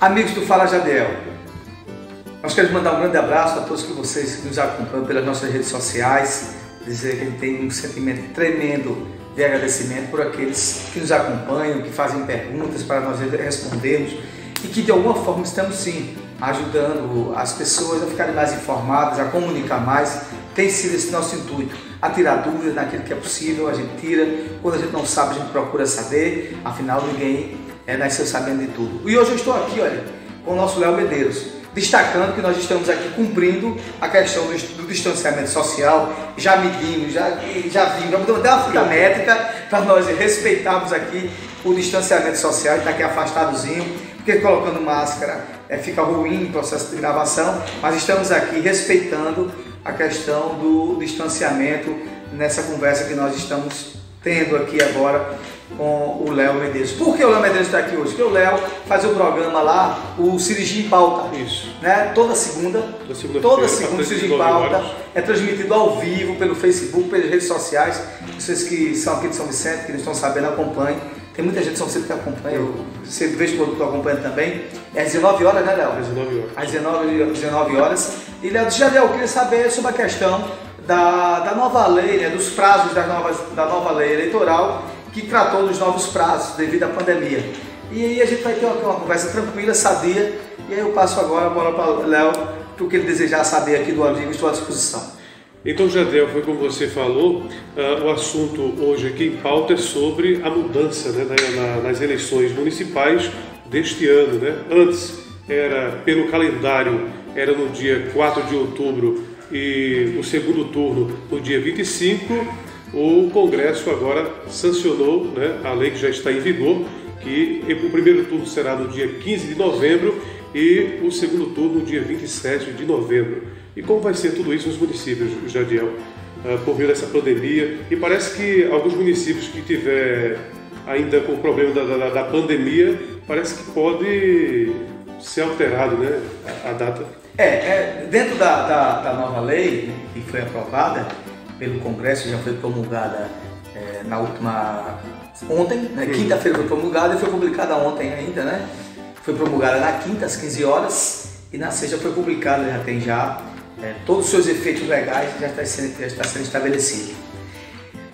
Amigos do Fala Jadiel, nós queremos mandar um grande abraço a todos que vocês que nos acompanham pelas nossas redes sociais, dizer que a gente tem um sentimento tremendo de agradecimento por aqueles que nos acompanham, que fazem perguntas para nós respondermos e que de alguma forma estamos sim ajudando as pessoas a ficarem mais informadas, a comunicar mais. Tem sido esse nosso intuito, a tirar dúvidas naquilo que é possível, a gente tira. Quando a gente não sabe, a gente procura saber, afinal ninguém é, nasceu sabendo de tudo. E hoje eu estou aqui, olha, com o nosso Léo Medeiros, destacando que nós estamos aqui cumprindo a questão do, do distanciamento social, já medimos, já, já vimos, já mudamos até uma fita métrica para nós respeitarmos aqui o distanciamento social, está aqui afastadozinho, porque colocando máscara é, fica ruim o processo de gravação, mas estamos aqui respeitando a questão do distanciamento nessa conversa que nós estamos tendo aqui agora com o Léo Medeiros. Por que o Léo Medeiros está aqui hoje? Porque o Léo faz o programa lá, o Cirurgia em Pauta. Isso. Né? Toda segunda. Toda segunda, toda segunda Cirurgia em Pauta. É transmitido ao vivo pelo Facebook, pelas redes sociais. Vocês que são aqui de São Vicente, que não estão sabendo, acompanhem. Tem muita gente de São Vicente que acompanha, eu sempre vejo que eu acompanho também. É às 19 horas, né, Léo? Às 19 horas. Às 19, 19 horas. E, Léo, já eu queria saber sobre a questão da, da nova lei, né, dos prazos da nova, da nova lei eleitoral, que tratou dos novos prazos devido à pandemia. E aí a gente vai ter uma, uma conversa tranquila, sadia, e aí eu passo agora a bola para o Léo, para o que ele desejar saber aqui do amigo, estou à disposição. Então, Jadel, foi como você falou, uh, o assunto hoje aqui em pauta é sobre a mudança né, na, nas eleições municipais deste ano. Né? Antes, era pelo calendário, era no dia 4 de outubro e o segundo turno no dia 25. O Congresso agora sancionou né, a lei que já está em vigor, que o primeiro turno será no dia 15 de novembro e o segundo turno no dia 27 de novembro. E como vai ser tudo isso nos municípios, Jadiel, ah, por meio dessa pandemia? E parece que alguns municípios que tiver ainda com o problema da, da, da pandemia, parece que pode ser alterado né, a, a data. É, é dentro da, da, da, nova lei que foi aprovada pelo Congresso, já foi promulgada é, na última ontem, né, quinta-feira foi promulgada e foi publicada ontem ainda, né? Foi promulgada na quinta às 15 horas e na sexta foi publicada, já tem já é, todos os seus efeitos legais já está sendo, já está sendo estabelecido.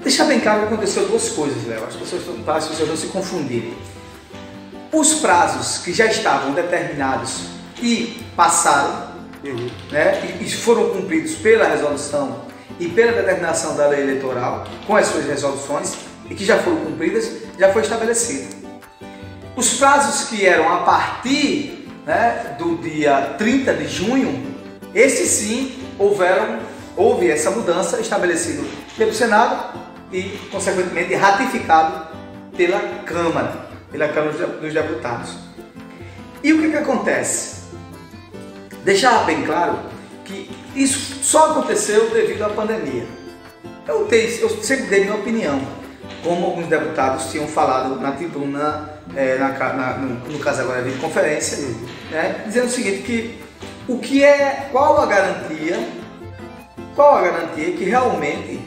Deixar bem claro que aconteceu duas coisas, Léo. As pessoas estão para as pessoas não se confundirem. Os prazos que já estavam determinados e passaram, uhum. né, e foram cumpridos pela resolução e pela determinação da lei eleitoral, com as suas resoluções, e que já foram cumpridas, já foi estabelecido. Os prazos que eram a partir né, do dia 30 de junho esse sim houveram, houve essa mudança estabelecida pelo Senado e, consequentemente, ratificado pela Câmara, pela Câmara dos Deputados. E o que, que acontece? Deixar bem claro que isso só aconteceu devido à pandemia. Eu, tenho, eu sempre dei minha opinião, como alguns deputados tinham falado na tribuna, é, na, na, no, no, caso agora de conferência, né, dizendo o seguinte, que o que é, qual a garantia, qual a garantia que realmente,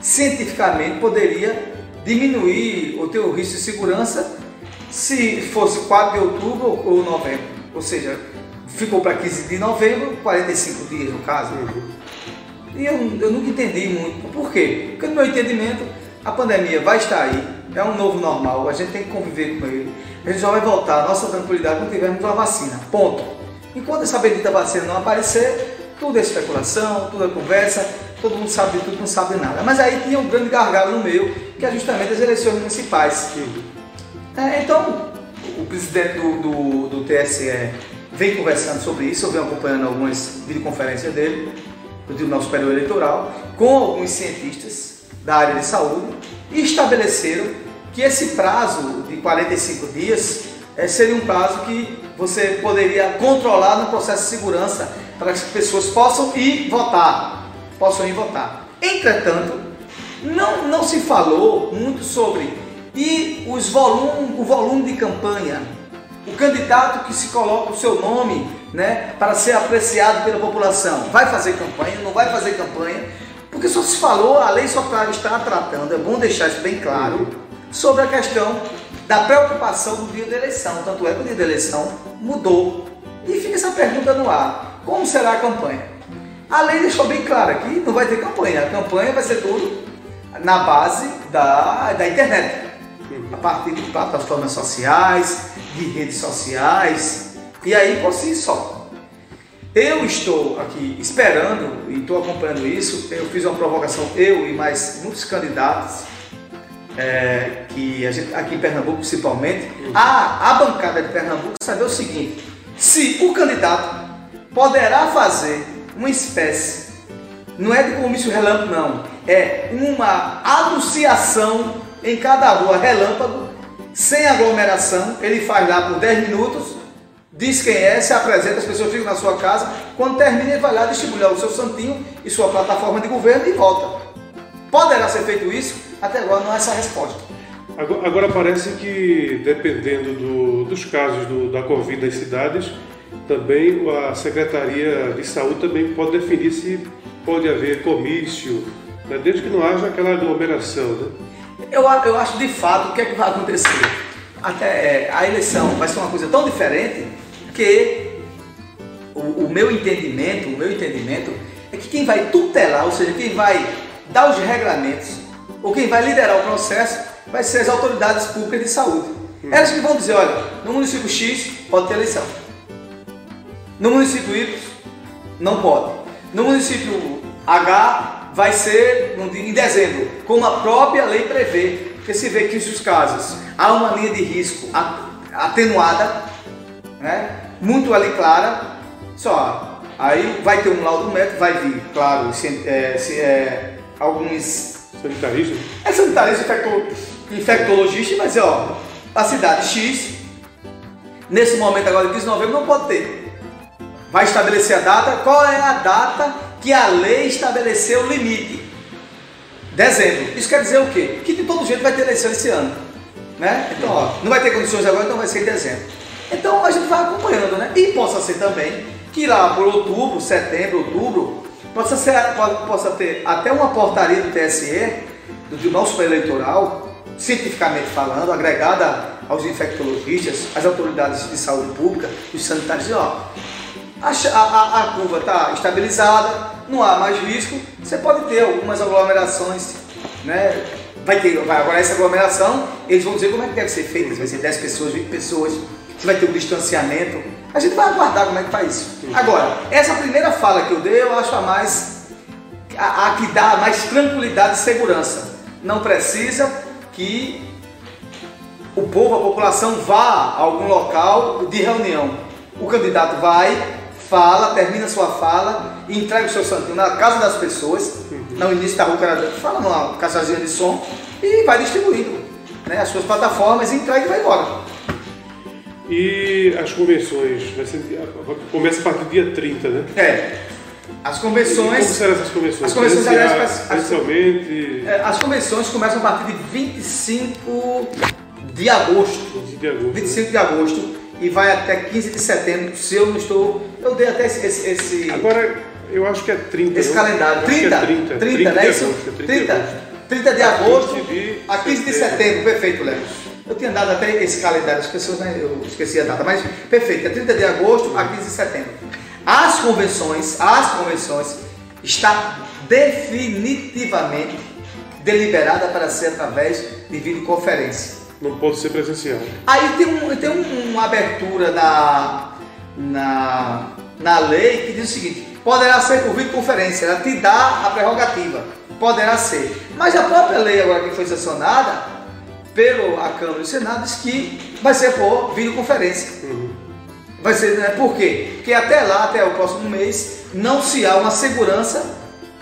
cientificamente, poderia diminuir o teu risco de segurança se fosse 4 de outubro ou novembro? Ou seja, ficou para 15 de novembro, 45 dias no caso. E eu, eu nunca entendi muito. Por quê? Porque no meu entendimento, a pandemia vai estar aí, é um novo normal, a gente tem que conviver com ele. A gente só vai voltar a nossa tranquilidade quando tivermos uma vacina. Ponto. Enquanto essa bendita vacina não aparecer, tudo é especulação, tudo é conversa, todo mundo sabe de tudo, não sabe nada. Mas aí tinha um grande gargalo no meio, que é justamente as eleições municipais. É, então, o presidente do, do, do, TSE vem conversando sobre isso, eu venho acompanhando algumas videoconferências dele, do Tribunal Superior Eleitoral, com alguns cientistas da área de saúde, e estabeleceram que esse prazo de 45 dias é, seria um prazo que você poderia controlar no processo de segurança para que as pessoas possam ir votar, possam ir votar. Entretanto, não, não se falou muito sobre e os volume, o volume de campanha, o candidato que se coloca o seu nome né, para ser apreciado pela população, vai fazer campanha, não vai fazer campanha, porque só se falou, a lei só está tratando, é bom deixar isso bem claro, sobre a questão da preocupação do dia da eleição. Tanto é que o dia da eleição mudou. E fica essa pergunta no ar: como será a campanha? A lei deixou bem claro que não vai ter campanha. A campanha vai ser tudo na base da, da internet, a partir de plataformas sociais, de redes sociais, e aí por si só. Eu estou aqui esperando e estou acompanhando isso. Eu fiz uma provocação, eu e mais muitos candidatos, é, que gente, aqui em Pernambuco principalmente, a, a bancada de Pernambuco saber o seguinte: se o candidato poderá fazer uma espécie, não é de comício relâmpago, não, é uma anunciação em cada rua relâmpago, sem aglomeração, ele faz lá por 10 minutos, diz quem é, se apresenta, as pessoas ficam na sua casa, quando termina ele vai lá distribuir o seu santinho e sua plataforma de governo e volta. Poderá ser feito isso? Até agora não é essa a resposta. Agora, agora parece que, dependendo do, dos casos do, da Covid nas cidades, também a Secretaria de Saúde também pode definir se pode haver comício, né? desde que não haja aquela aglomeração. Né? Eu, eu acho de fato o que é que vai acontecer. Até é, a eleição vai ser uma coisa tão diferente que o, o, meu entendimento, o meu entendimento é que quem vai tutelar, ou seja, quem vai dar os regramentos, ou quem vai liderar o processo, vai ser as autoridades públicas de saúde. Hum. Elas que vão dizer, olha, no município X pode ter eleição. No município Y não pode. No município H vai ser em dezembro, como a própria lei prevê, porque se vê que os casos há uma linha de risco atenuada, né, muito ali clara, só aí vai ter um laudo médico, vai vir, claro, se, é, se, é, alguns sanitaristas, é sanitarista, infectologista, mas ó, a cidade X, nesse momento agora de 15 de novembro não pode ter. Vai estabelecer a data, qual é a data que a lei estabeleceu o limite. Dezembro. Isso quer dizer o quê? Que de todo jeito vai ter eleição esse ano. Né? Então, ó, não vai ter condições agora, então vai ser em dezembro. Então a gente vai acompanhando, né? E possa ser também que lá por outubro, setembro, outubro, possa, ser, possa ter até uma portaria do TSE, do Tribunal Superior Eleitoral, cientificamente falando, agregada aos infectologistas, às autoridades de saúde pública, os sanitários, ó, a, a, a curva está estabilizada, não há mais risco, você pode ter algumas aglomerações, né? Vai ter, vai, agora essa aglomeração, eles vão dizer como é que deve ser feita, se vai ser 10 pessoas, 20 pessoas, se vai ter um distanciamento. A gente vai aguardar como é que faz isso. Agora, essa primeira fala que eu dei, eu acho a mais a, a que dá mais tranquilidade e segurança. Não precisa que o povo, a população vá a algum local de reunião. O candidato vai, fala, termina sua fala e entrega o seu santinho na casa das pessoas, no início da rua, fala numa caixazinha de som e vai distribuindo né, as suas plataformas, entrega e vai embora. E as convenções, começa a partir do dia 30, né? É. As convenções. E como serão essas convenções? As convenções, aliás, as, é, as convenções começam a partir de 25 de agosto. 25 de agosto. 25 né? de agosto e vai até 15 de setembro, se eu não estou. Eu dei até esse. esse, esse Agora, eu acho que é 30. Esse calendário. 30, é 30, 30, 30, né? Isso? 30, 30, 30 de agosto a 15 de setembro, perfeito, Léo. Eu tinha dado até esse calendário, as pessoas, né, eu esqueci a data, mas perfeito, é 30 de agosto a 15 de setembro. As convenções, as convenções está definitivamente deliberada para ser através de videoconferência. Não pode ser presencial. Aí tem, um, tem um, uma abertura na, na, na lei que diz o seguinte: poderá ser por videoconferência, ela te dá a prerrogativa, poderá ser. Mas a própria lei agora que foi sancionada pelo a Câmara e o Senado diz que vai ser por videoconferência. Uhum. Vai ser, né? Por quê? Porque até lá, até o próximo mês, não se há uma segurança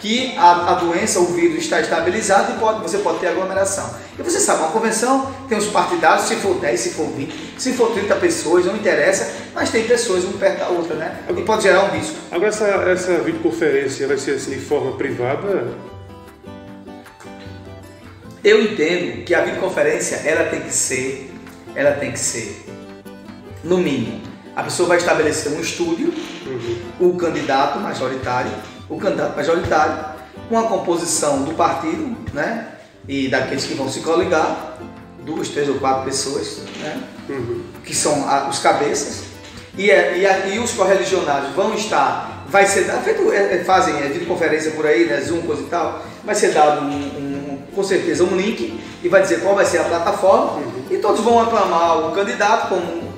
que a, a doença, o vírus está estabilizado e pode, você pode ter aglomeração. E você sabe, uma convenção tem os partidários, se for 10, se for 20, se for 30 pessoas, não interessa, mas tem pessoas um perto da outra, né? E pode gerar um risco. Agora, essa, essa videoconferência vai ser assim de forma privada? Eu entendo que a videoconferência, ela tem que ser, ela tem que ser, no mínimo, a pessoa vai estabelecer um estúdio, uhum. o candidato majoritário, o candidato majoritário, com a composição do partido, né? E daqueles que vão se coligar, duas, três ou quatro pessoas, né? Uhum. Que são os cabeças. e, é, e, a, e os correligionários vão estar, vai ser feito, é, é, fazem é, videoconferência por aí, né, Zoom, coisa e tal, vai ser dado um, um, com certeza um link e vai dizer qual vai ser a plataforma uhum. e todos vão aclamar o candidato como,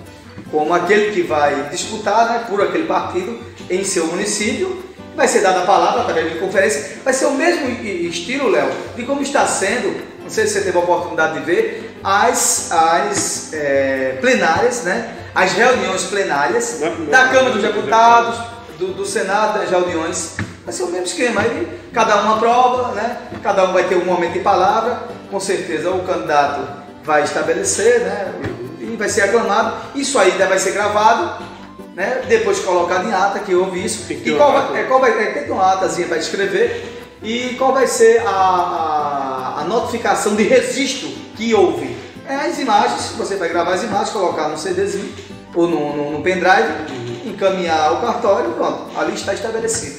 como aquele que vai disputar né, por aquele partido em seu município. Vai ser dada a palavra através de conferência. Vai ser o mesmo estilo, Léo, de como está sendo, não sei se você teve a oportunidade de ver, as, as é, plenárias, né? as reuniões plenárias da Câmara dos Deputados, do, do Senado, das reuniões. Vai ser o mesmo esquema. Aí cada um aprova, né? cada um vai ter um momento de palavra. Com certeza o candidato vai estabelecer né? e vai ser aclamado. Isso aí vai ser gravado, né? depois colocado em ata, que houve isso. E qual vai, é, qual vai, é, tem que ter uma atazinha para escrever. E qual vai ser a, a, a notificação de registro que houve? É as imagens, você vai gravar as imagens, colocar no CDzinho ou no, no, no pendrive, encaminhar ao cartório, pronto, ali está estabelecido.